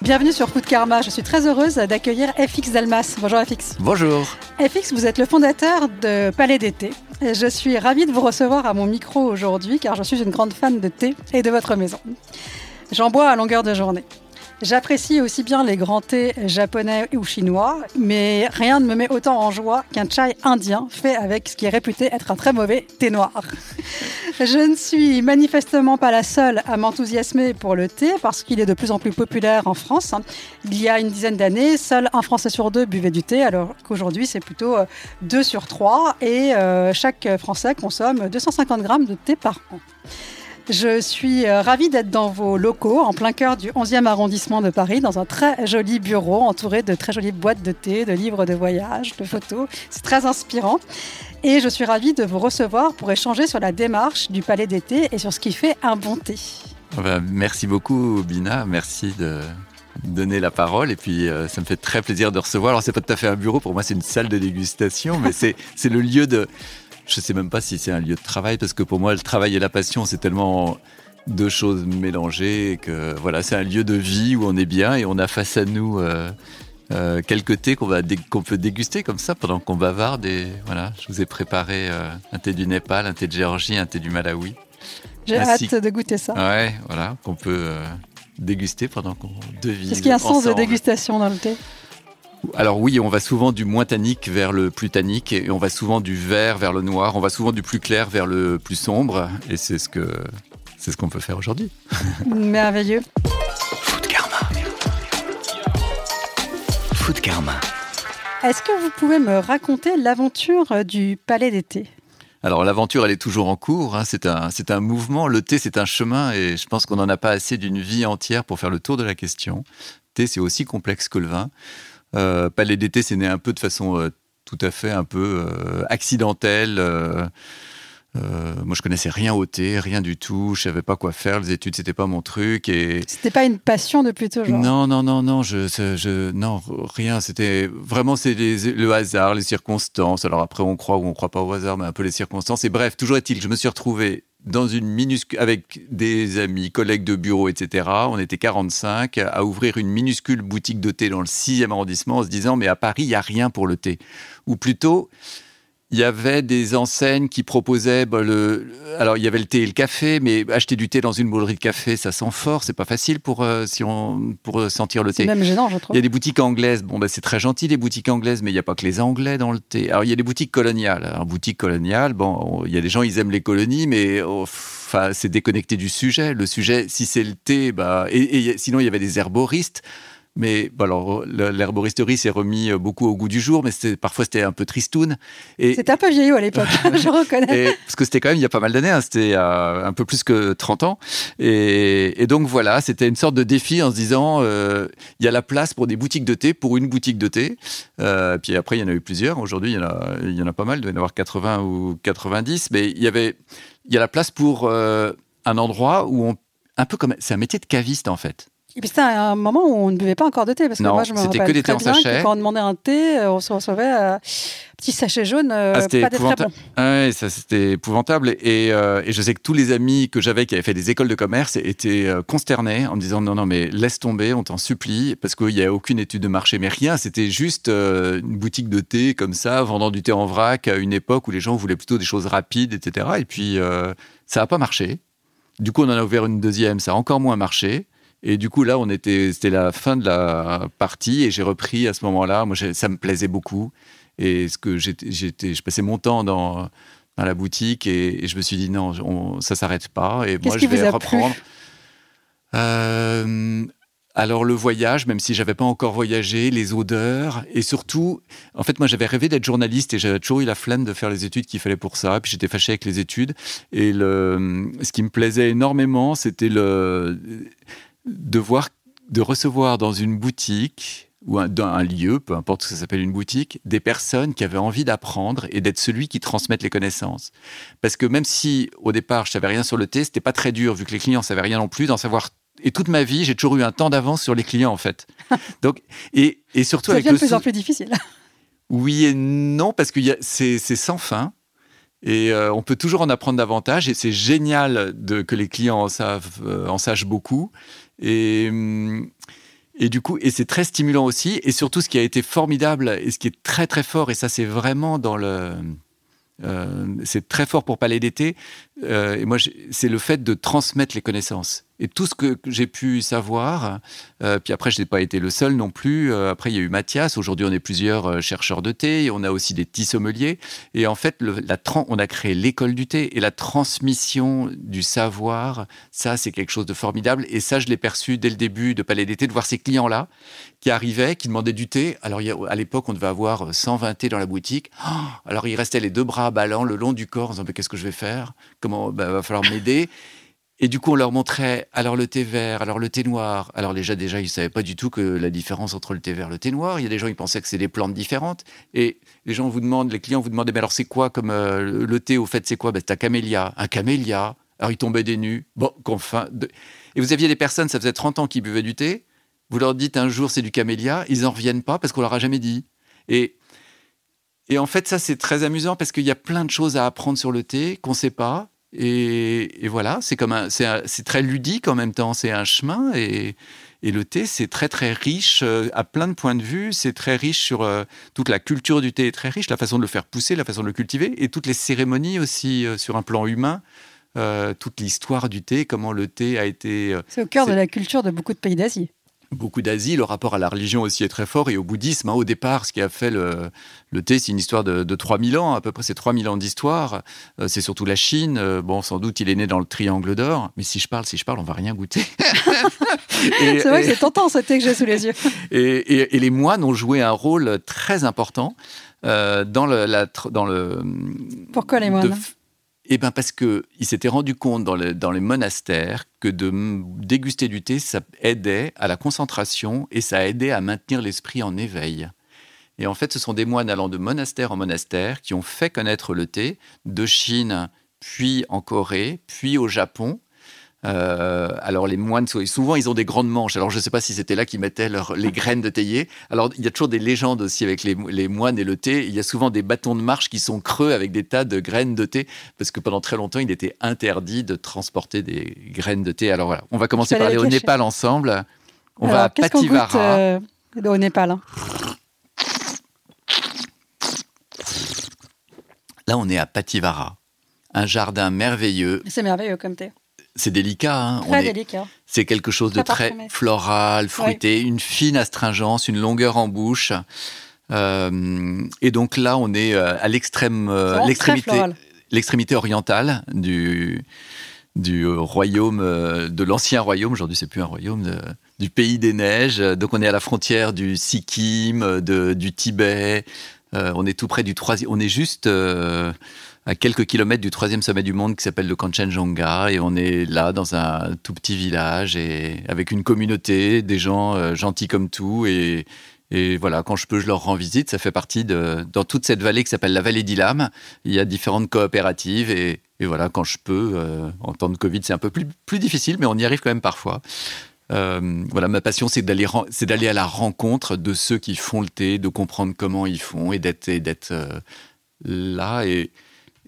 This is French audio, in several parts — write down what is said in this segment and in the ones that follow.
Bienvenue sur Food Karma. Je suis très heureuse d'accueillir FX Dalmas. Bonjour FX. Bonjour. FX, vous êtes le fondateur de Palais d'été. Je suis ravie de vous recevoir à mon micro aujourd'hui car je suis une grande fan de thé et de votre maison. J'en bois à longueur de journée. J'apprécie aussi bien les grands thés japonais ou chinois, mais rien ne me met autant en joie qu'un chai indien fait avec ce qui est réputé être un très mauvais thé noir. Je ne suis manifestement pas la seule à m'enthousiasmer pour le thé parce qu'il est de plus en plus populaire en France. Il y a une dizaine d'années, seul un Français sur deux buvait du thé, alors qu'aujourd'hui c'est plutôt euh, deux sur trois et euh, chaque Français consomme 250 grammes de thé par an. Je suis euh, ravie d'être dans vos locaux, en plein cœur du 11e arrondissement de Paris, dans un très joli bureau entouré de très jolies boîtes de thé, de livres de voyage, de photos. C'est très inspirant. Et je suis ravie de vous recevoir pour échanger sur la démarche du Palais d'été et sur ce qui fait un bon thé. Ah ben, merci beaucoup, Bina. Merci de donner la parole. Et puis, euh, ça me fait très plaisir de recevoir. Alors, c'est pas tout à fait un bureau. Pour moi, c'est une salle de dégustation, mais c'est le lieu de. Je sais même pas si c'est un lieu de travail parce que pour moi, le travail et la passion, c'est tellement deux choses mélangées que voilà, c'est un lieu de vie où on est bien et on a face à nous. Euh, euh, quelques thés qu'on va dé- qu'on peut déguster comme ça pendant qu'on bavarde et voilà je vous ai préparé euh, un thé du Népal un thé de Géorgie un thé du Malawi J'ai hâte de goûter ça. Ouais, voilà, qu'on peut euh, déguster pendant qu'on devise. Est-ce qu'il y a un sens de dégustation dans le thé? Alors oui, on va souvent du moins tannique vers le plus tannique et on va souvent du vert vers le noir, on va souvent du plus clair vers le plus sombre et c'est ce que c'est ce qu'on peut faire aujourd'hui. Merveilleux. Food Karma. Est-ce que vous pouvez me raconter l'aventure euh, du Palais d'été Alors l'aventure, elle est toujours en cours. hein. C'est un, c'est un mouvement. Le thé, c'est un chemin, et je pense qu'on n'en a pas assez d'une vie entière pour faire le tour de la question. Le thé, c'est aussi complexe que le vin. Euh, Palais d'été, c'est né un peu de façon euh, tout à fait un peu euh, accidentelle. Euh, moi, je connaissais rien au thé, rien du tout. Je savais pas quoi faire. Les études, c'était pas mon truc. Et C'était pas une passion depuis toujours. non, non, non, non, je, non, rien. C'était vraiment c'est le hasard, les circonstances. Alors après, on croit ou on croit pas au hasard, mais un peu les circonstances. Et bref, toujours est-il, que je me suis retrouvé dans une minuscule avec des amis, collègues de bureau, etc. On était 45 à ouvrir une minuscule boutique de thé dans le 6e arrondissement en se disant mais à Paris il y a rien pour le thé. Ou plutôt il y avait des enseignes qui proposaient bah, le, alors il y avait le thé et le café, mais acheter du thé dans une boulangerie de café, ça sent fort, c'est pas facile pour euh, si on pour euh, sentir le C'est thé. même gênant, je Il trouve. y a des boutiques anglaises. Bon, bah, c'est très gentil, les boutiques anglaises, mais il n'y a pas que les Anglais dans le thé. Alors, il y a des boutiques coloniales. Alors, boutique coloniale, bon, on- il y a des gens, ils aiment les colonies, mais oh, enfin, c'est déconnecté du sujet. Le sujet, si c'est le thé, bah, et, il sinon, il y avait des herboristes. Mais bon, alors, l'herboristerie s'est remis euh, beaucoup au goût du jour, mais parfois c'était un peu tristoun. C'était un peu vieillot à l'époque, je reconnais. et- parce que c'était quand même il y a pas mal d'années, hein, c'était euh, un peu plus que 30 ans. Et, et donc voilà, c'était une sorte de défi en se disant, euh, il y a la place pour des boutiques de thé, pour une boutique de thé. Euh, puis après, il y en a eu plusieurs. Aujourd'hui, il y en a, il y en a pas mal, il doit y en avoir 80 ou 90. Mais il y avait, il y a la place pour un endroit où on, un peu comme, c'est un métier de caviste en fait. Et puis c'était un moment où on ne buvait pas encore de thé, parce que Non, moi je me rappelle que des très bien sachet. que quand on demandait un thé, euh, on se recevait euh, petit sachet jaune, euh, Ah, pas des très bons. Ouais, ça c'était épouvantable. Et, euh, et je sais que tous les amis que j'avais qui avaient fait des écoles de commerce étaient consternés en me disant non, non, mais laisse tomber, on t'en supplie, parce qu'il n'y a aucune étude de marché, mais rien. C'était juste euh, une boutique de thé comme ça, vendant du thé en vrac à une époque où les gens voulaient plutôt des choses rapides, etc. Et puis euh, ça n'a pas marché. Du coup, on en a ouvert une deuxième, ça a encore moins marché. Et du coup, là, on était, c'était la fin de la partie et j'ai repris à ce moment-là. Moi, ça me plaisait beaucoup. Et ce que j'étais, je passais mon temps dans, dans la boutique et, et je me suis dit non, on, ça s'arrête pas. Et moi, je vais reprendre. Euh, alors le voyage, même si j'avais pas encore voyagé, les odeurs et surtout, en fait, moi j'avais rêvé d'être journaliste et j'avais toujours eu la flemme de faire les études qu'il fallait pour ça. Puis j'étais fâché avec les études et le, ce qui me plaisait énormément, c'était le de voir, de recevoir dans une boutique ou un, dans un lieu, peu importe ce que ça s'appelle une boutique, des personnes qui avaient envie d'apprendre et d'être celui qui transmettent les connaissances. Parce que même si au départ je savais rien sur le thé, c'était pas très dur vu que les clients savaient rien non plus d'en savoir et toute ma vie, j'ai toujours eu un temps d'avance sur les clients, en fait. Donc, et, et surtout Ça avec devient de plus en plus difficile. Oui et non, parce que c'est c'est sans fin. Et euh, on peut toujours en apprendre davantage. Et c'est génial de, que les clients en, savent, euh, en sachent beaucoup. Et, et du coup, et c'est très stimulant aussi. Et surtout, ce qui a été formidable et ce qui est très très fort, et ça c'est vraiment dans le... euh, c'est très fort pour Palais d'été. Euh, et moi, c'est le fait de transmettre les connaissances. Et tout ce que j'ai pu savoir, euh, puis après, je n'ai pas été le seul non plus. Euh, après, il y a eu Mathias. Aujourd'hui, on est plusieurs euh, chercheurs de thé. On a aussi des petits sommeliers. Et en fait, on a créé l'école du thé. Et la transmission du savoir, ça, c'est quelque chose de formidable. Et ça, je l'ai perçu dès le début de Palais d'été, de voir ces clients-là qui arrivaient, qui demandaient du thé. Alors, à l'époque, on devait avoir 120 thés dans la boutique. Oh, alors, il restait les deux bras ballants le long du corps en disant, Mais qu'est-ce que je vais faire? Comment bah, va falloir m'aider. Et du coup, on leur montrait alors le thé vert, alors le thé noir. Alors déjà, déjà, ils savaient pas du tout que la différence entre le thé vert et le thé noir. Il y a des gens qui pensaient que c'est des plantes différentes. Et les gens vous demandent, les clients vous demandent, mais alors c'est quoi comme euh, le thé au fait, c'est quoi? Ben, C'est un camélia. Un camélia. Alors ils tombaient des nues. Bon, qu'enfin. de- Et vous aviez des personnes, ça faisait 30 ans qu'ils buvaient du thé. Vous leur dites un jour c'est du camélia, ils en reviennent pas parce qu'on leur a jamais dit. Et et en fait, ça, c'est très amusant parce qu'il y a plein de choses à apprendre sur le thé qu'on ne sait pas. Et, et voilà, c'est comme un, c'est, très ludique en même temps. C'est un chemin et, et le thé, c'est très très riche euh, à plein de points de vue. C'est très riche sur euh, toute la culture du thé est très riche, la façon de le faire pousser, la façon de le cultiver et toutes les cérémonies aussi euh, sur un plan humain. Toute l'histoire du thé, comment le thé a été C'est au cœur de la culture de beaucoup de pays d'Asie. Beaucoup d'Asie, le rapport à la religion aussi est très fort, et au bouddhisme, hein, au départ, ce qui a fait le, le thé, c'est une histoire de, de 3000 ans, à peu près, c'est 3000 ans d'histoire, Euh, c'est surtout la Chine, Euh, bon, sans doute, il est né dans le triangle d'or, mais si je parle, si je parle, on va rien goûter. C'est vrai que c'est tentant ce thé que j'ai sous les yeux. et, et- et les moines ont joué un rôle très important euh, dans le... La, tr- dans le Pourquoi les moines Eh ben parce que il s'était rendu compte dans, le- dans les monastères que de déguster du thé, ça aidait à la concentration et ça aidait à maintenir l'esprit en éveil. Et en fait, ce sont des moines allant de monastère en monastère qui ont fait connaître le thé de Chine, puis en Corée, puis au Japon. Euh, alors les moines, souvent ils ont des grandes manches. Alors je ne sais pas si c'était là qu'ils mettaient les graines de théier. Alors il y a toujours des légendes aussi avec les, les moines et le thé. Il y a souvent des bâtons de marche qui sont creux avec des tas de graines de thé parce que pendant très longtemps il était interdit de transporter des graines de thé. Alors voilà, on va commencer par aller au. Népal ensemble. On Alors, va à qu'on goûte Pativara. euh, au Népal hein? Là on est à Pativara, un jardin merveilleux. C'est merveilleux comme thé. C'est délicat. hein. On est- délicat. C'est quelque chose de Très parfumé. floral, fruité, une fine astringence, une longueur en bouche. Euh, et donc là, on est euh, à l'extrême, euh, l'extrémité, orientale du du royaume, de l'ancien royaume. Aujourd'hui, c'est plus un royaume de- du pays des neiges. Donc, on est à la frontière du Sikkim, de, du Tibet. Euh, on est tout près du troisième. On est juste euh, à quelques kilomètres du troisième sommet du monde qui s'appelle le Kanchenjunga et on est là dans un tout petit village et avec une communauté, des gens euh, gentils comme tout et voilà, quand je peux, je leur rends visite. Ça fait partie de dans toute cette vallée qui s'appelle la vallée d'Ilam. Il y a différentes coopératives et, voilà, quand je peux, en temps de Covid, c'est un peu plus difficile, mais on y arrive quand même parfois. Euh, voilà, ma passion, c'est d'aller c'est d'aller à la rencontre de ceux qui font le thé, de comprendre comment ils font et d'être euh, là et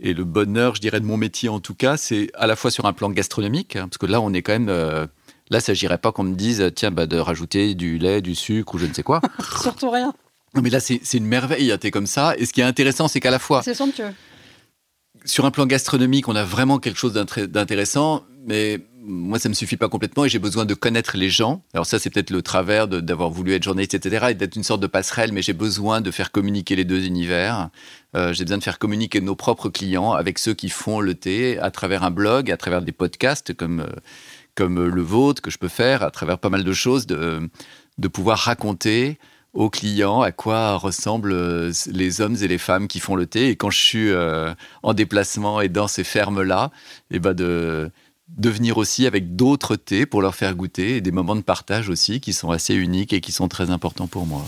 et le bonheur, je dirais, de mon métier en tout cas, c'est à la fois sur un plan gastronomique, hein, parce que là, on est quand même. euh, là, il s'agirait pas qu'on me dise, tiens, bah, de rajouter du lait, du sucre ou je ne sais quoi. Surtout rien. non, mais là, c'est c'est une merveille, un thé comme ça. Et ce qui est intéressant, c'est qu'à la fois, C'est somptueux. sur un plan gastronomique, on a vraiment quelque chose d'intéressant, mais moi, ça me suffit pas complètement et j'ai besoin de connaître les gens. Alors ça, c'est peut-être le travers d'avoir voulu être journaliste, etc., et d'être une sorte de passerelle, mais j'ai besoin de faire communiquer les deux univers. Euh, j'ai besoin de faire communiquer nos propres clients avec ceux qui font le thé à travers un blog, à travers des podcasts comme, euh, comme le vôtre, que je peux faire à travers pas mal de choses, de, de pouvoir raconter aux clients à quoi ressemblent euh, les hommes et les femmes qui font le thé. Et quand je suis euh, en déplacement et dans ces fermes-là, et ben de, de venir aussi avec d'autres thés pour leur faire goûter et des moments de partage aussi qui sont assez uniques et qui sont très importants pour moi.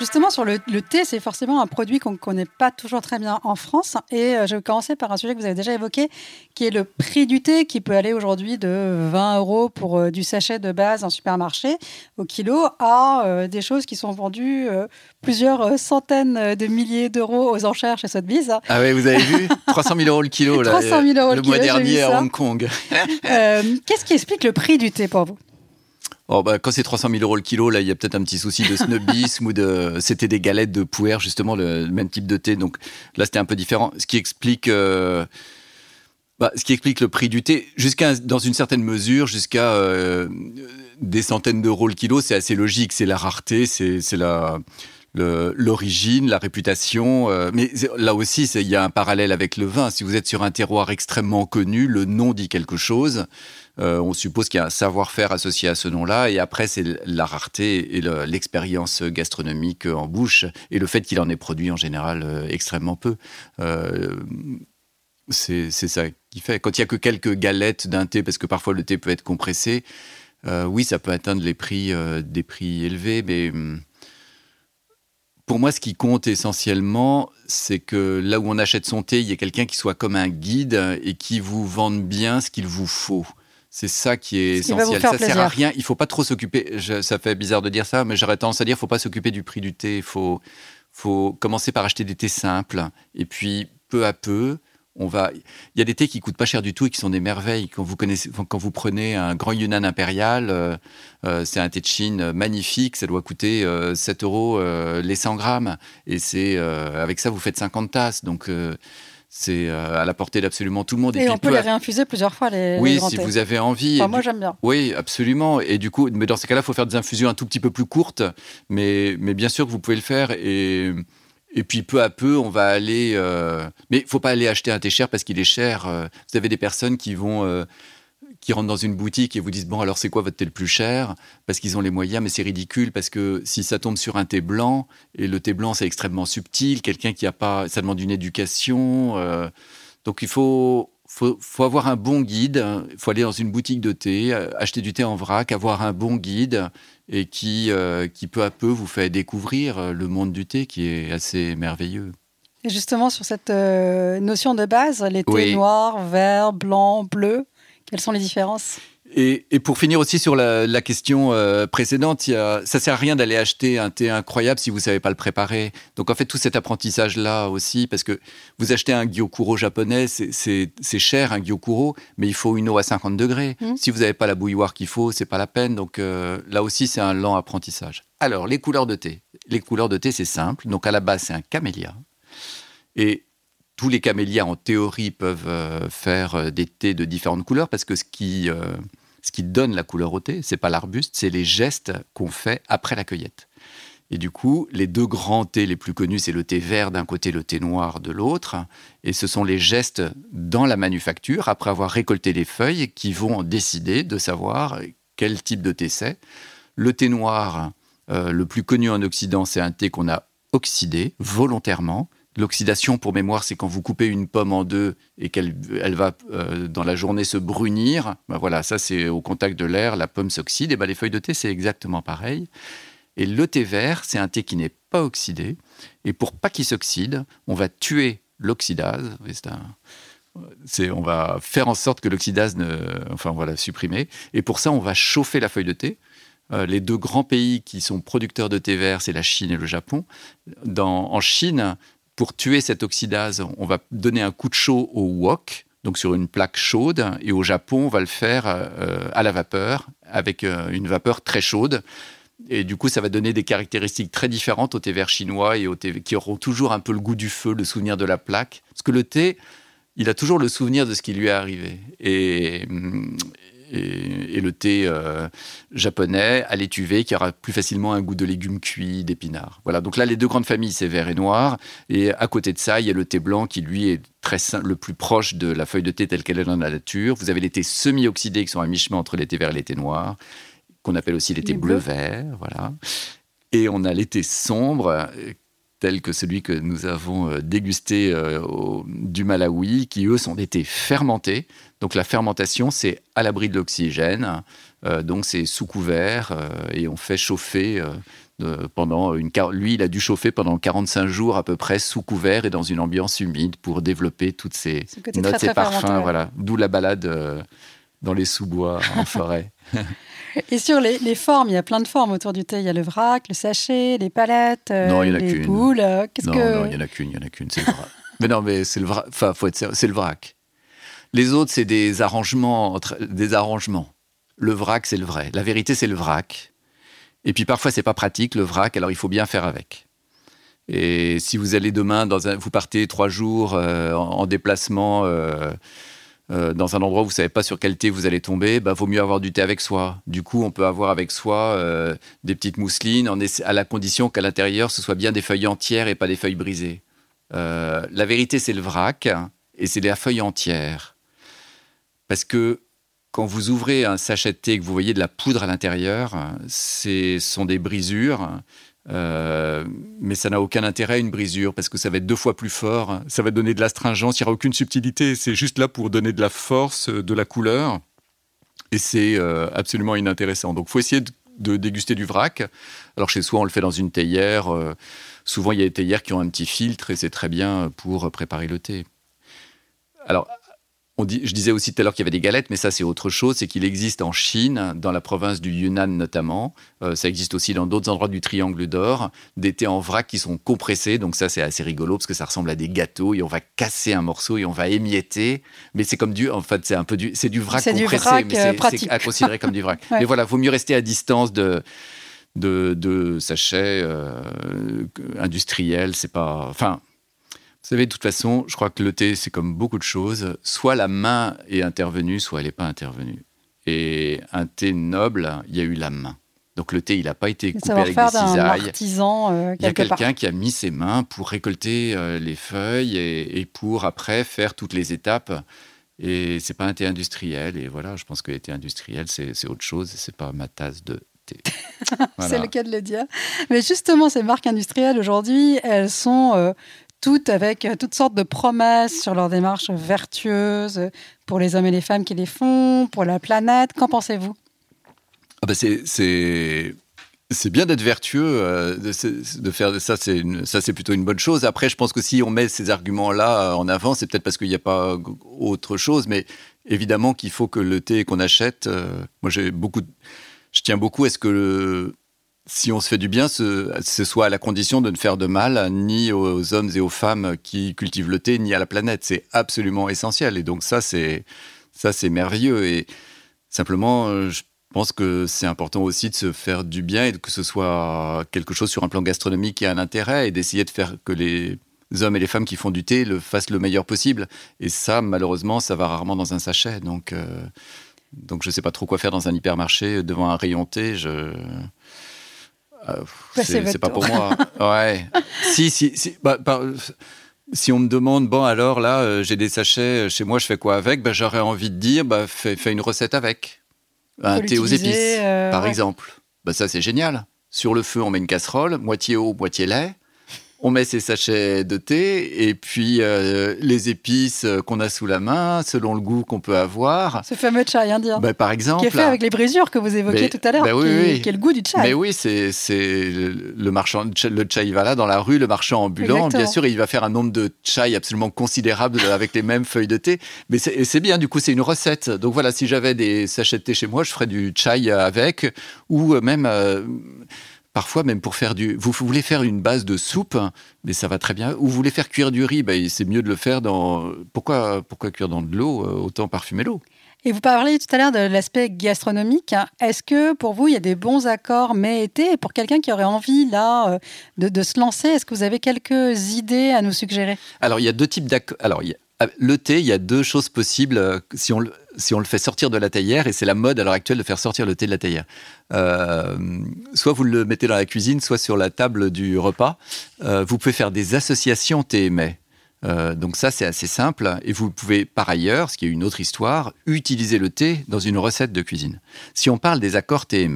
Justement, sur le, thé, c'est forcément un produit qu'on ne connaît pas toujours très bien en France. Et euh, je vais commencer par un sujet que vous avez déjà évoqué, qui est le prix du thé, qui peut aller aujourd'hui de 20 euros pour euh, du sachet de base en supermarché au kilo à euh, des choses qui sont vendues plusieurs centaines de milliers d'euros aux enchères chez Sotheby's. Ah oui, vous avez vu 300 000 euros le kilo, là, 300 000 euros le, le mois dernier à Hong Kong. Qu'est-ce qui explique le prix du thé pour vous? Oh bah, quand c'est 300 000 euros le kilo, là, il y a peut-être un petit souci de snobisme ou de. C'était des galettes de pouer, justement, le, même type de thé. Donc là, c'était un peu différent. Ce qui explique. Euh, bah, ce qui explique le prix du thé, jusqu'à dans une certaine mesure, jusqu'à euh, des centaines d'euros le kilo, c'est assez logique. C'est la rareté, c'est la l'origine, la réputation. Euh, mais là aussi, il y a un parallèle avec le vin. Si vous êtes sur un terroir extrêmement connu, le nom dit quelque chose. Euh, on suppose qu'il y a un savoir-faire associé à ce nom-là. Et après, c'est la rareté et l'expérience gastronomique en bouche et le fait qu'il en ait produit en général euh, extrêmement peu. Euh, c'est ça qui fait. Quand il n'y a que quelques galettes d'un thé, parce que parfois le thé peut être compressé, oui, ça peut atteindre les prix, des prix élevés, mais hum, pour moi, ce qui compte essentiellement, c'est que là où on achète son thé, il y a quelqu'un qui soit comme un guide et qui vous vende bien ce qu'il vous faut. C'est ça qui est essentiel. Ça sert à rien. Il faut pas trop s'occuper. Ça fait bizarre de dire ça, mais j'aurais tendance à dire, faut pas s'occuper du prix du thé. Il faut, faut commencer par acheter des thés simples, et puis peu à peu, on va. Il y a des thés qui coûtent pas cher du tout et qui sont des merveilles. Quand vous connaissez, quand vous prenez un grand Yunnan impérial, euh, euh, c'est un thé de Chine magnifique. Ça doit coûter 7 euh, euros les 100 grammes, et c'est avec ça vous faites 50 tasses. Donc c'est euh, à la portée d'absolument tout le monde. Et, on peut les réinfuser plusieurs fois, les Oui, si vous avez envie. moi, j'aime bien. Oui, absolument. Et du coup, mais dans ces cas-là, il faut faire des infusions un tout petit peu plus courtes. Mais, mais bien sûr que vous pouvez le faire. Et, et puis, peu à peu, on va aller... Euh, mais il ne faut pas aller acheter un thé cher parce qu'il est cher. Euh, vous avez des personnes qui vont qui rentrent dans une boutique et vous disent bon alors c'est quoi votre thé le plus cher? Parce qu'ils ont les moyens mais c'est ridicule parce que si ça tombe sur un thé blanc et le thé blanc c'est extrêmement subtil quelqu'un qui a pas ça demande une éducation euh, donc il faut, faut, faut avoir un bon guide il faut aller dans une boutique de thé euh, acheter du thé en vrac avoir un bon guide et qui euh, qui peu à peu vous fait découvrir le monde du thé qui est assez merveilleux. Et justement sur cette notion de base les thés noirs verts blancs bleus quelles sont les différences? Et, pour finir aussi sur la, question euh, précédente, y a, ça sert à rien d'aller acheter un thé incroyable si vous savez pas le préparer. Donc en fait tout cet apprentissage là aussi, parce que vous achetez un gyokuro japonais, c'est cher un gyokuro, mais il faut une eau à 50 degrés. Mmh. Si vous n'avez pas la bouilloire qu'il faut, c'est pas la peine. Donc euh, là aussi c'est un lent apprentissage. Alors les couleurs de thé, les couleurs de thé c'est simple. Donc à la base c'est un camélia. Et tous les camélias, en théorie, peuvent euh, faire euh, des thés de différentes couleurs parce que ce qui, euh, ce qui donne la couleur au thé, c'est pas l'arbuste, c'est les gestes qu'on fait après la cueillette. Et du coup, les deux grands thés les plus connus, c'est le thé vert d'un côté, le thé noir de l'autre. Et ce sont les gestes dans la manufacture, après avoir récolté les feuilles, qui vont décider de savoir quel type de thé c'est. Le thé noir, le plus connu en Occident, c'est un thé qu'on a oxydé volontairement. L'oxydation, pour mémoire, c'est quand vous coupez une pomme en deux et qu'elle elle va euh, dans la journée se brunir. Ben voilà, ça c'est au contact de l'air, la pomme s'oxyde. Et ben les feuilles de thé, c'est exactement pareil. Et le thé vert, c'est un thé qui n'est pas oxydé. Et pour pas qu'il s'oxyde, on va tuer l'oxydase. C'est on va faire en sorte que l'oxydase ne, enfin voilà, supprimer. Et pour ça, on va chauffer la feuille de thé. Euh, les deux grands pays qui sont producteurs de thé vert, c'est la Chine et le Japon. En Chine, pour tuer cette oxydase, on va donner un coup de chaud au wok, donc sur une plaque chaude, et au Japon, on va le faire euh, à la vapeur, avec euh, une vapeur très chaude. Et du coup, ça va donner des caractéristiques très différentes au thé vert chinois et au thé qui auront toujours un peu le goût du feu, le souvenir de la plaque. Parce que le thé, il a toujours le souvenir de ce qui lui est arrivé. Et, et, le thé euh, japonais à l'étuvée qui aura plus facilement un goût de légumes cuits, d'épinards. Voilà, donc là les deux grandes familles c'est vert et noir et à côté de ça il y a le thé blanc qui lui est très le plus proche de la feuille de thé telle qu'elle est dans la nature. Vous avez les thés semi-oxydés qui sont à mi-chemin entre les thés verts et les thés noirs qu'on appelle aussi les thés bleu-vert, voilà. Et on a les thés sombres que celui que nous avons euh, dégusté euh, du Malawi, qui eux sont thés fermentés. Donc la fermentation, c'est à l'abri de l'oxygène, euh, donc c'est sous couvert et on fait chauffer pendant une. Lui, il a dû chauffer pendant 45 jours à peu près sous couvert et dans une ambiance humide pour développer toutes ces notes et parfums. Voilà, d'où la balade dans les sous-bois en forêt. Et sur les, formes, il y a plein de formes autour du thé. Il y a le vrac, le sachet, les palettes, non, il y en a les boules. Euh, non, que... non, il y en a qu'une, il y en a qu'une, c'est le vrac. mais non, mais c'est le vrac. Enfin, faut être c'est le vrac. Les autres, c'est des arrangements, des arrangements. Le vrac, c'est le vrai. La vérité, c'est le vrac. Et puis parfois, c'est pas pratique le vrac, alors il faut bien faire avec. Et si vous allez demain, dans un, vous partez trois jours euh, en, déplacement. Euh, euh, dans un endroit où vous savez pas sur quel thé vous allez tomber, bah vaut mieux avoir du thé avec soi. Du coup, on peut avoir avec soi euh, des petites mousselines, à la condition qu'à l'intérieur ce soit bien des feuilles entières et pas des feuilles brisées. Euh, la vérité, c'est le vrac et c'est la feuille entière, parce que quand vous ouvrez un sachet de thé et que vous voyez de la poudre à l'intérieur, ce sont des brisures euh, mais ça n'a aucun intérêt une brisure parce que ça va être deux fois plus fort, ça va donner de l'astringence, il n'y aura aucune subtilité, c'est juste là pour donner de la force, de la couleur, et c'est euh, absolument inintéressant. Donc il faut essayer de, déguster du vrac. Alors chez soi on le fait dans une théière, euh, souvent il y a des théières qui ont un petit filtre et c'est très bien pour préparer le thé. Alors je disais aussi tout à l'heure qu'il y avait des galettes, mais ça c'est autre chose, c'est qu'il existe en Chine, dans la province du Yunnan notamment, euh, ça existe aussi dans d'autres endroits du Triangle d'Or, des thés en vrac qui sont compressés, donc ça c'est assez rigolo parce que ça ressemble à des gâteaux et on va casser un morceau et on va émietter, mais c'est comme du, en fait c'est un peu du, c'est du vrac compressé, mais euh, c'est à considérer comme du vrac. Mais voilà, vaut mieux rester à distance de de, sachets euh, industriels, c'est pas, enfin vous savez, de toute façon, je crois que le thé, c'est comme beaucoup de choses. Soit la main est intervenue, soit elle n'est pas intervenue. Et un thé noble, il y a eu la main. Donc le thé, il n'a pas été coupé avec des cisailles. Artisan, euh, il y a quelqu'un qui a mis ses mains pour récolter euh, les feuilles et, pour après faire toutes les étapes. Et c'est pas un thé industriel. Et voilà, je pense que le thé industriel, c'est autre chose. C'est pas ma tasse de thé. c'est le cas de le dire. Mais justement, ces marques industrielles aujourd'hui, elles sont euh, toutes avec euh, toutes sortes de promesses sur leur démarche vertueuse pour les hommes et les femmes qui les font, pour la planète. Qu'en pensez-vous? Ah bah c'est bien d'être vertueux, euh, de, faire ça, c'est ça, c'est plutôt une bonne chose. Après, je pense que si on met ces arguments-là euh, en avant, c'est peut-être parce qu'il n'y a pas autre chose, mais évidemment qu'il faut que le thé qu'on achète, moi j'ai beaucoup, je tiens beaucoup à ce que le, si on se fait du bien, ce, soit à la condition de ne faire de mal ni aux hommes et aux femmes qui cultivent le thé, ni à la planète. C'est absolument essentiel. Et donc ça, c'est ça, c'est merveilleux. Et simplement, je pense que c'est important aussi de se faire du bien et que ce soit quelque chose sur un plan gastronomique qui a un intérêt et d'essayer de faire que les hommes et les femmes qui font du thé le fassent le meilleur possible. Et ça, malheureusement, ça va rarement dans un sachet. Donc, euh, donc je ne sais pas trop quoi faire dans un hypermarché devant un rayon thé. Euh, bah, c'est pas pour moi. ouais. si, si, si, bah, si on me demande, bon, alors là, euh, j'ai des sachets chez moi, je fais quoi avec? Ben, J'aurais envie de dire, bah, fais, une recette avec. Un thé aux épices, euh, par exemple. Bah, ça, c'est génial. Sur le feu, on met une casserole, moitié eau, moitié lait on met ses sachets de thé et puis euh, les épices qu'on a sous la main, selon le goût qu'on peut avoir. Ce fameux chai indien. Ben, par exemple. Qui est fait avec les brisures que vous évoquiez tout à l'heure, ben qui, est le goût du chai. Mais oui, c'est le marchand, le chai va là dans la rue, le marchand ambulant. Bien sûr, il va faire un nombre de chai absolument considérable avec les mêmes feuilles de thé. Mais c'est bien, du coup, c'est une recette. Donc voilà, si j'avais des sachets de thé chez moi, je ferais du chai avec ou même. Euh, Parfois, même pour faire du. Vous voulez faire une base de soupe, mais ça va très bien. Ou vous voulez faire cuire du riz, ben, c'est mieux de le faire dans. Pourquoi, pourquoi cuire dans de l'eau euh, Autant parfumer l'eau? Et vous parliez tout à l'heure de l'aspect gastronomique. Est-ce que pour vous, il y a des bons accords mai-été Et pour quelqu'un qui aurait envie, là, euh, de, se lancer, est-ce que vous avez quelques idées à nous suggérer? Alors, il y a deux types d'accords. Alors, il y a le thé, il y a deux choses possibles. Si on, si on le fait sortir de la théière, et c'est la mode à l'heure actuelle de faire sortir le thé de la théière. Euh, soit vous le mettez dans la cuisine, soit sur la table du repas. Euh, vous pouvez faire des associations thé et. Euh, donc ça, c'est assez simple. Et vous pouvez, par ailleurs, ce qui est une autre histoire, utiliser le thé dans une recette de cuisine. Si on parle des accords thé et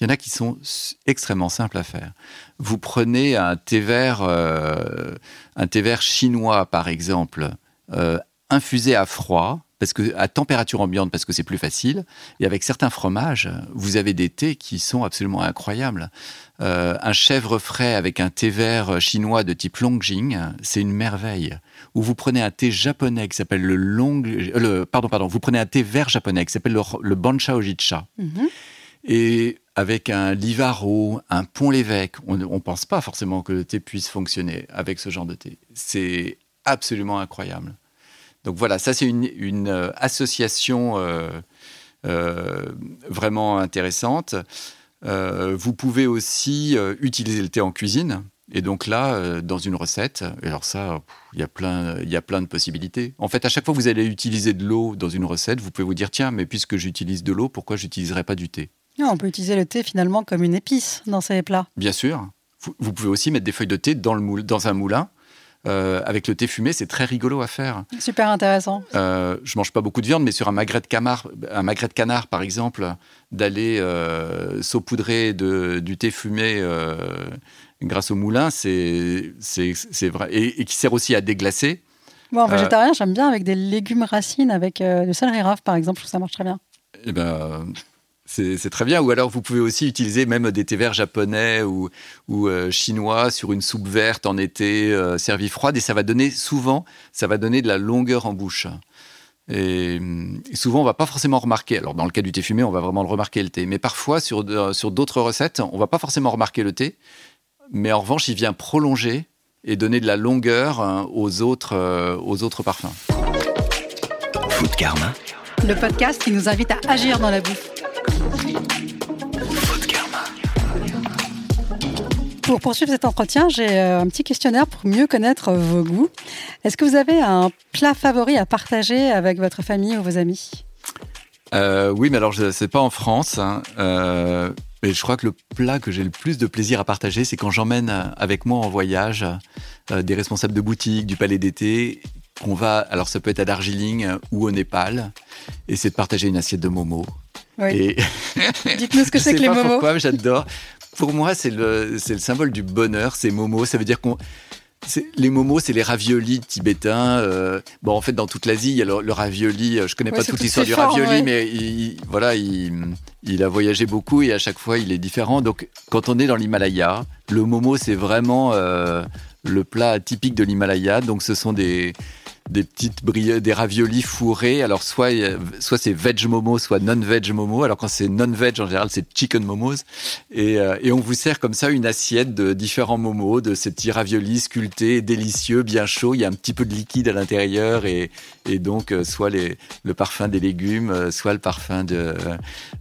il y en a qui sont extrêmement simples à faire. Vous prenez un thé vert, un thé vert chinois, par exemple, infusé à froid, parce que à température ambiante, parce que c'est plus facile. Et avec certains fromages, vous avez des thés qui sont absolument incroyables. Euh, un chèvre frais avec un thé vert chinois de type Longjing, c'est une merveille. Ou vous prenez un thé japonais qui s'appelle le Long, euh, le, pardon, pardon, vous prenez un thé vert japonais qui s'appelle le, le Bancha Ojicha. Mhm. Et avec un Livaro, un Pont-l'Évêque, on ne pense pas forcément que le thé puisse fonctionner avec ce genre de thé. C'est absolument incroyable. Donc voilà, ça c'est une, une, euh, association euh, euh, vraiment intéressante. Vous pouvez aussi utiliser le thé en cuisine. Et donc là, dans une recette, et alors ça, il y a plein, il y a plein de possibilités. En fait, à chaque fois que vous allez utiliser de l'eau dans une recette, vous pouvez vous dire tiens, mais puisque j'utilise de l'eau, pourquoi j'utiliserais pas du thé? On peut utiliser le thé finalement comme une épice dans ces plats. Bien sûr. Vous, vous pouvez aussi mettre des feuilles de thé dans, le moule, dans un moulin. Euh, avec le thé fumé, c'est très rigolo à faire. Super intéressant. Euh, je mange pas beaucoup de viande, mais sur un magret de canard, un magret de canard par exemple, d'aller euh, saupoudrer de, du thé fumé euh, grâce au moulin, c'est vrai, et, et qui sert aussi à déglacer. Bon, en végétarien, j'aime bien avec des légumes racines, avec du céleri rave par exemple, je trouve que ça marche très bien. Eh ben, c'est très bien. Ou alors, vous pouvez aussi utiliser même des thés verts japonais ou, ou euh, chinois sur une soupe verte en été euh, servie froide. Et ça va donner, souvent, ça va donner de la longueur en bouche. Et, hum, et souvent, on va pas forcément remarquer. Alors, dans le cas du thé fumé, on va vraiment le remarquer, le thé. Mais parfois, sur, de- sur d'autres recettes, on va pas forcément remarquer le thé. Mais en revanche, il vient prolonger et donner de la longueur hein, aux, autres, euh, aux autres parfums. Food Karma. Le podcast qui nous invite à agir dans la bouffe. Pour poursuivre cet entretien, j'ai euh, un petit questionnaire pour mieux connaître vos goûts. Est-ce que vous avez un plat favori à partager avec votre famille ou vos amis? Euh, oui, mais alors sais pas en France. hein, euh, mais je crois que le plat que j'ai le plus de plaisir à partager, c'est quand j'emmène avec moi en voyage des responsables de boutique, du palais d'été, qu'on va. Alors ça peut être à Darjeeling euh, ou au Népal, et c'est de partager une assiette de momos. Oui. Et Dites-nous ce que c'est que les momos. pourquoi, mais j'adore. Pour moi, c'est le, symbole du bonheur, ces momos. Ça veut dire qu'on. c'est- Les momos, c'est les raviolis tibétains. euh, bon, en fait, dans toute l'Asie, il y a le, le ravioli. euh, Je connais Ouais, pas toute l'histoire du formes, ravioli, ouais. mais il, voilà, il, il a voyagé beaucoup et à chaque fois, il est différent. Donc, quand on est dans l'Himalaya, le momo, c'est vraiment euh, le plat typique de l'Himalaya. Donc, ce sont des des petites des raviolis fourrés. Alors soit a- soit c'est veg momo, soit non veg momo. Alors quand c'est non veg en général c'est chicken momos. Et, euh, et on vous sert comme ça une assiette de différents momos, de ces petits raviolis sculptés, délicieux, bien chauds. Il y a un petit peu de liquide à l'intérieur et, et donc euh, soit les, le parfum des légumes, euh, soit le parfum de,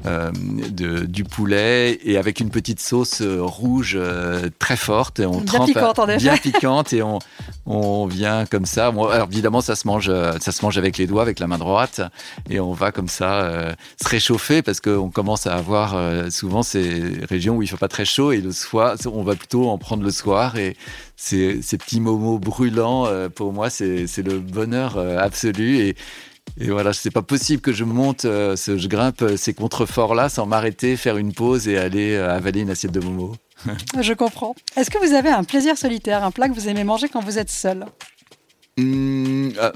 euh, de- du poulet et avec une petite sauce euh, rouge euh, très forte. On Bien trempe- piquante, en effet. Bien piquante et on, on vient comme ça. Bon, alors évidemment, ça se mange, euh, ça se mange avec les doigts, avec la main droite, et on va comme ça euh, se réchauffer parce qu'on commence à avoir euh, souvent ces régions où il fait pas très chaud et le soir, on va plutôt en prendre le soir et ces, petits momos brûlants, pour moi, c'est le bonheur absolu et et voilà, c'est pas possible que je monte, je grimpe ces contreforts-là sans m'arrêter, faire une pause et aller avaler une assiette de momos. Je comprends. Est-ce que vous avez un plaisir solitaire, un plat que vous aimez manger quand vous êtes seul? Hum, euh,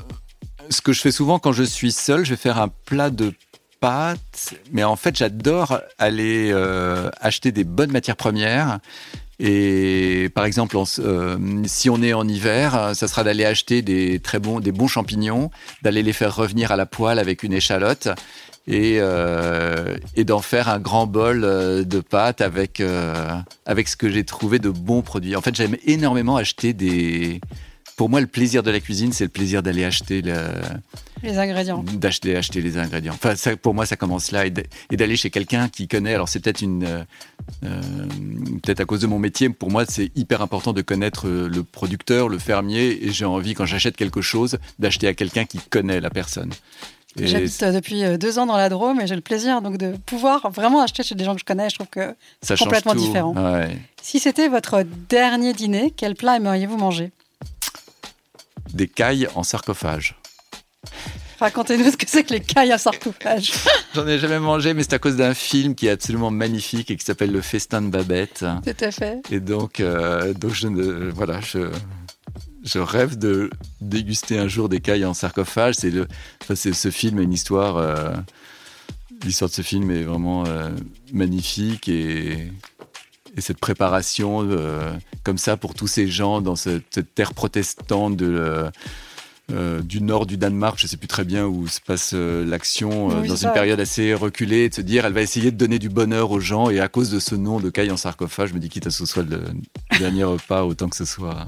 ce que je fais souvent quand je suis seul, je vais faire un plat de pâtes, mais en fait j'adore aller euh, acheter des bonnes matières premières. Et par exemple, euh, si on est en hiver, ça sera d'aller acheter des très bons, des bons champignons, d'aller les faire revenir à la poêle avec une échalote et, et d'en faire un grand bol de pâtes avec avec ce que j'ai trouvé de bons produits. En fait, j'aime énormément acheter des pour moi, le plaisir de la cuisine, c'est le plaisir d'aller acheter le, Les ingrédients. d'acheter acheter les ingrédients. Enfin, ça, pour moi, ça commence là et d'aller chez quelqu'un qui connaît. Alors, c'est peut-être une, euh, euh, peut-être à cause de mon métier. Pour moi, c'est hyper important de connaître euh, le producteur, le fermier. Et j'ai envie, quand j'achète quelque chose, d'acheter à quelqu'un qui connaît la personne. J'habite depuis deux ans dans la Drôme et j'ai le plaisir donc de pouvoir vraiment acheter chez des gens que je connais. Je trouve que change complètement tout. différent. Ouais. si c'était votre dernier dîner, quel plat aimeriez-vous manger? Des cailles en sarcophage. Racontez-nous ce que c'est que les cailles à sarcophage. J'en ai jamais mangé, mais c'est à cause d'un film qui est absolument magnifique et qui s'appelle Le Festin de Babette. Tout à fait. Et donc, euh, donc je ne, voilà, je, je rêve de déguster un jour des cailles en sarcophage. C'est le, enfin, c'est ce film une histoire. euh, L'histoire de ce film est vraiment euh, magnifique et, et cette préparation euh, comme ça pour tous ces gens dans cette, cette terre protestante de, euh, euh, du nord du Danemark, je sais plus très bien où se passe euh, l'action, Oui, dans une période assez reculée, et de se dire elle va essayer de donner du bonheur aux gens et à cause de ce nom de caille en sarcophage, je me dis quitte à ce que ce soit le dernier repas, autant que ce soit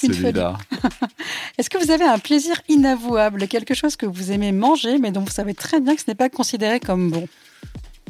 celui-là. Est-ce que vous avez un plaisir inavouable, quelque chose que vous aimez manger mais dont vous savez très bien que ce n'est pas considéré comme bon?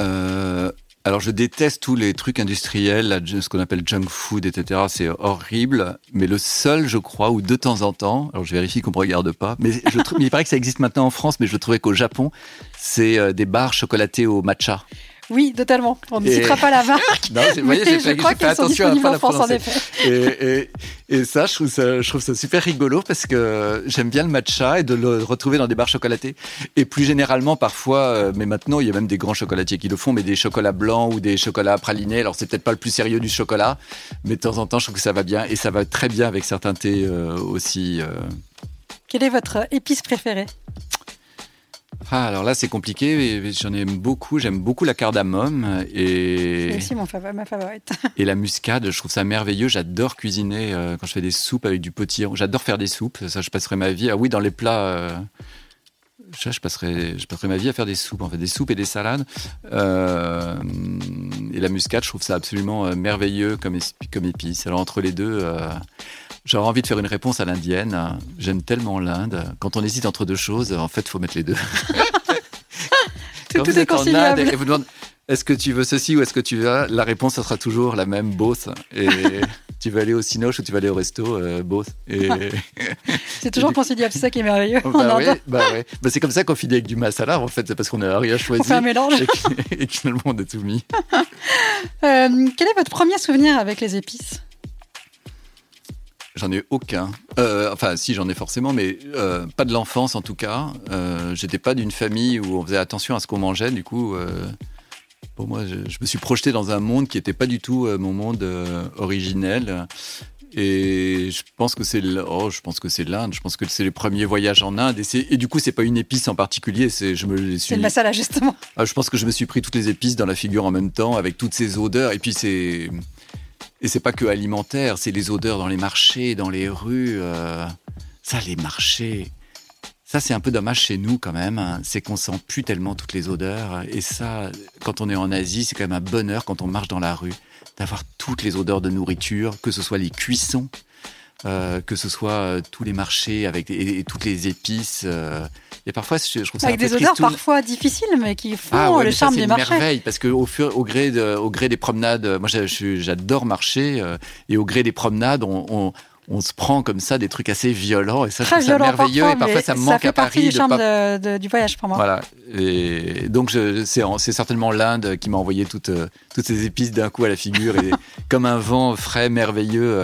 Euh, alors, je déteste tous les trucs industriels, ce qu'on appelle junk food, etc. C'est horrible. Mais le seul, je crois, où de temps en temps, alors je vérifie qu'on me regarde pas, mais je trouve, il paraît que ça existe maintenant en France, mais je trouvais qu'au Japon, c'est euh, des barres chocolatées au matcha. Oui, totalement. On ne Et- citera pas la marque. Non, vous voyez, j'ai je fait, fait qu'elles sont attention à disponibles pas en la France en prononcer. effet. Et, et, et ça, je trouve ça, je trouve ça super rigolo parce que j'aime bien le matcha et de le retrouver dans des barres chocolatées. Et plus généralement, parfois, euh, mais maintenant, il y a même des grands chocolatiers qui le font, mais des chocolats blancs ou des chocolats pralinés. Alors, c'est peut-être pas le plus sérieux du chocolat, mais de temps en temps, je trouve que ça va bien et ça va très bien avec certains thés euh, aussi. euh. Quelle est votre épice préférée? Ah, alors là, c'est compliqué. J'en aime beaucoup. J'aime beaucoup la cardamome et. C'est aussi mon favori, ma favorite. Et la muscade, je trouve ça merveilleux. J'adore cuisiner euh, quand je fais des soupes avec du potiron. J'adore faire des soupes. Ça, je passerai ma vie. Ah oui, dans les plats. euh, ça, je passerai, je passerai ma vie à faire des soupes, en fait, des soupes et des salades. Euh, et la muscade, je trouve ça absolument merveilleux comme, comme épice. Alors entre les deux, j'aurais envie de faire une réponse à l'indienne. J'aime tellement l'Inde. Quand on hésite entre deux choses, en fait, il faut mettre les deux. Tout, tout est en conciliable. Inde et vous demandez est-ce que tu veux ceci ou est-ce que tu veux la réponse ça sera toujours la même boss et tu veux aller au Cinoche ou tu vas aller au resto euh, boss et C'est toujours conciliable, c'est ça qui est merveilleux bah, oui, bah, ouais. Bah, c'est comme ça qu'on finit avec du masala en fait c'est parce qu'on n'a rien choisi On fait un mélange. et finalement on a tout mis Euh, quel est votre premier souvenir avec les épices? J'en ai aucun. Euh, enfin si j'en ai forcément mais euh, pas de l'enfance en tout cas. Euh, j'étais pas d'une famille où on faisait attention à ce qu'on mangeait du coup euh, pour moi je, je me suis projeté dans un monde qui n'était pas du tout mon monde originel. Et je pense que c'est oh, je pense que c'est l'Inde. Je pense que c'est les premiers voyages en Inde. Et, du coup c'est pas une épice en particulier. C'est je me les C'est suis le masala, justement. ah, je pense que je me suis pris toutes les épices dans la figure en même temps, avec toutes ces odeurs. Et puis c'est et c'est pas que alimentaire, c'est les odeurs dans les marchés, dans les rues. euh, Ça, les marchés. Ça, c'est un peu dommage chez nous quand même. hein. C'est qu'on sent plus tellement toutes les odeurs. Et ça, quand on est en Asie, c'est quand même un bonheur quand on marche dans la rue d'avoir toutes les odeurs de nourriture, que ce soit les cuissons, euh, que ce soit euh, tous les marchés avec et, et toutes les épices. euh. Et parfois, je, je trouve ça Avec un peu des odeurs tristoun. parfois difficiles, mais qui font Ah ouais, le ça, charme c'est du une merveille parce que au fur, au gré, de- au gré des promenades, moi je j'adore marcher euh, et au gré des promenades, on, on, on se prend comme ça des trucs assez violents et ça, je Très trouve ça violent merveilleux parfois, et parfois ça me manque fait à partie Paris du charme pas- de- de- du voyage pour moi. Voilà. Et donc je- c'est en- c'est certainement l'Inde qui m'a envoyé toutes toutes ces épices d'un coup à la figure et comme un vent frais merveilleux,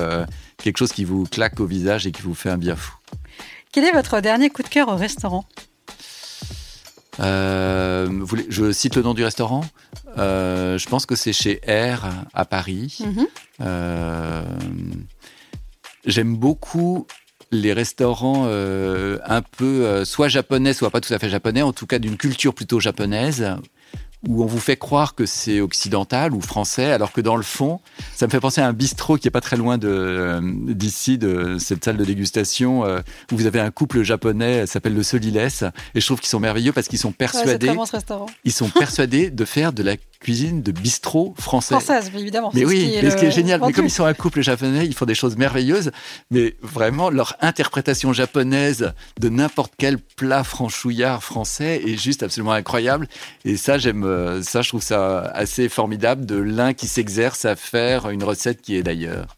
quelque chose qui vous claque au visage et qui vous fait un bien fou. Quel est votre dernier coup de cœur au restaurant? Euh, vous je cite le nom du restaurant? Euh, je pense que c'est chez R à Paris. Mhm. Euh, J'aime beaucoup les restaurants un peu soit japonais, soit pas tout à fait japonais, en tout cas d'une culture plutôt japonaise, où on vous fait croire que c'est occidental ou français, alors que dans le fond, ça me fait penser à un bistrot qui est pas très loin euh, d'ici, de cette salle de dégustation, euh, où vous avez un couple japonais, ça s'appelle le Soliles, et je trouve qu'ils sont merveilleux parce qu'ils sont persuadés, bon ils sont persuadés de faire de la cuisine de bistrot français. Française, évidemment. Mais oui, ce qui est mais ce qui le- est génial, mais comme ils sont un couple japonais, ils font des choses merveilleuses, mais vraiment leur interprétation japonaise de n'importe quel plat franchouillard français est juste absolument incroyable. Et ça, j'aime, euh, ça, je trouve ça assez formidable de l'un qui s'exerce à faire une recette qui est d'ailleurs.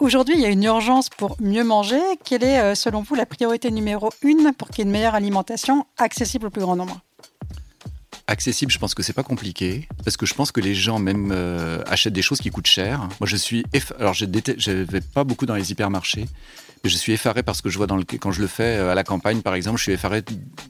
Aujourd'hui, il y a une urgence pour mieux manger. Quelle est, euh, selon vous, la priorité numéro une pour qu'il y ait une meilleure alimentation accessible au plus grand nombre? Accessible, je pense que c'est pas compliqué parce que je pense que les gens même euh, achètent des choses qui coûtent cher. Moi, je suis alors je je vais pas beaucoup dans les hypermarchés, mais je suis effaré parce que je vois dans le quand je le fais à la campagne par exemple, je suis effaré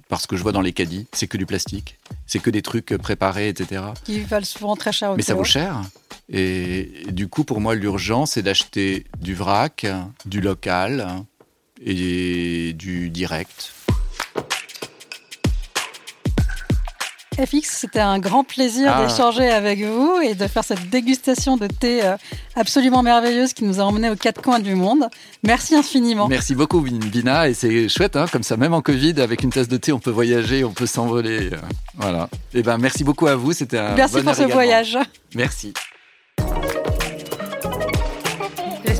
parce que je vois dans les caddies, c'est que du plastique, c'est que des trucs préparés, etc. Qui valent souvent très cher. mais ça vaut cher. Et, et du coup, pour moi, l'urgence, c'est d'acheter du vrac, du local et du direct. FX, c'était un grand plaisir Ah. d'échanger avec vous et de faire cette dégustation de thé euh, absolument merveilleuse qui nous a emmenés aux quatre coins du monde. Merci infiniment. Merci beaucoup, Vina. Et c'est chouette, hein, comme ça, même en Covid, avec une tasse de thé, on peut voyager, on peut s'envoler. euh, Voilà. Et ben, merci beaucoup à vous. C'était un Merci bonheur pour ce également. voyage. Merci.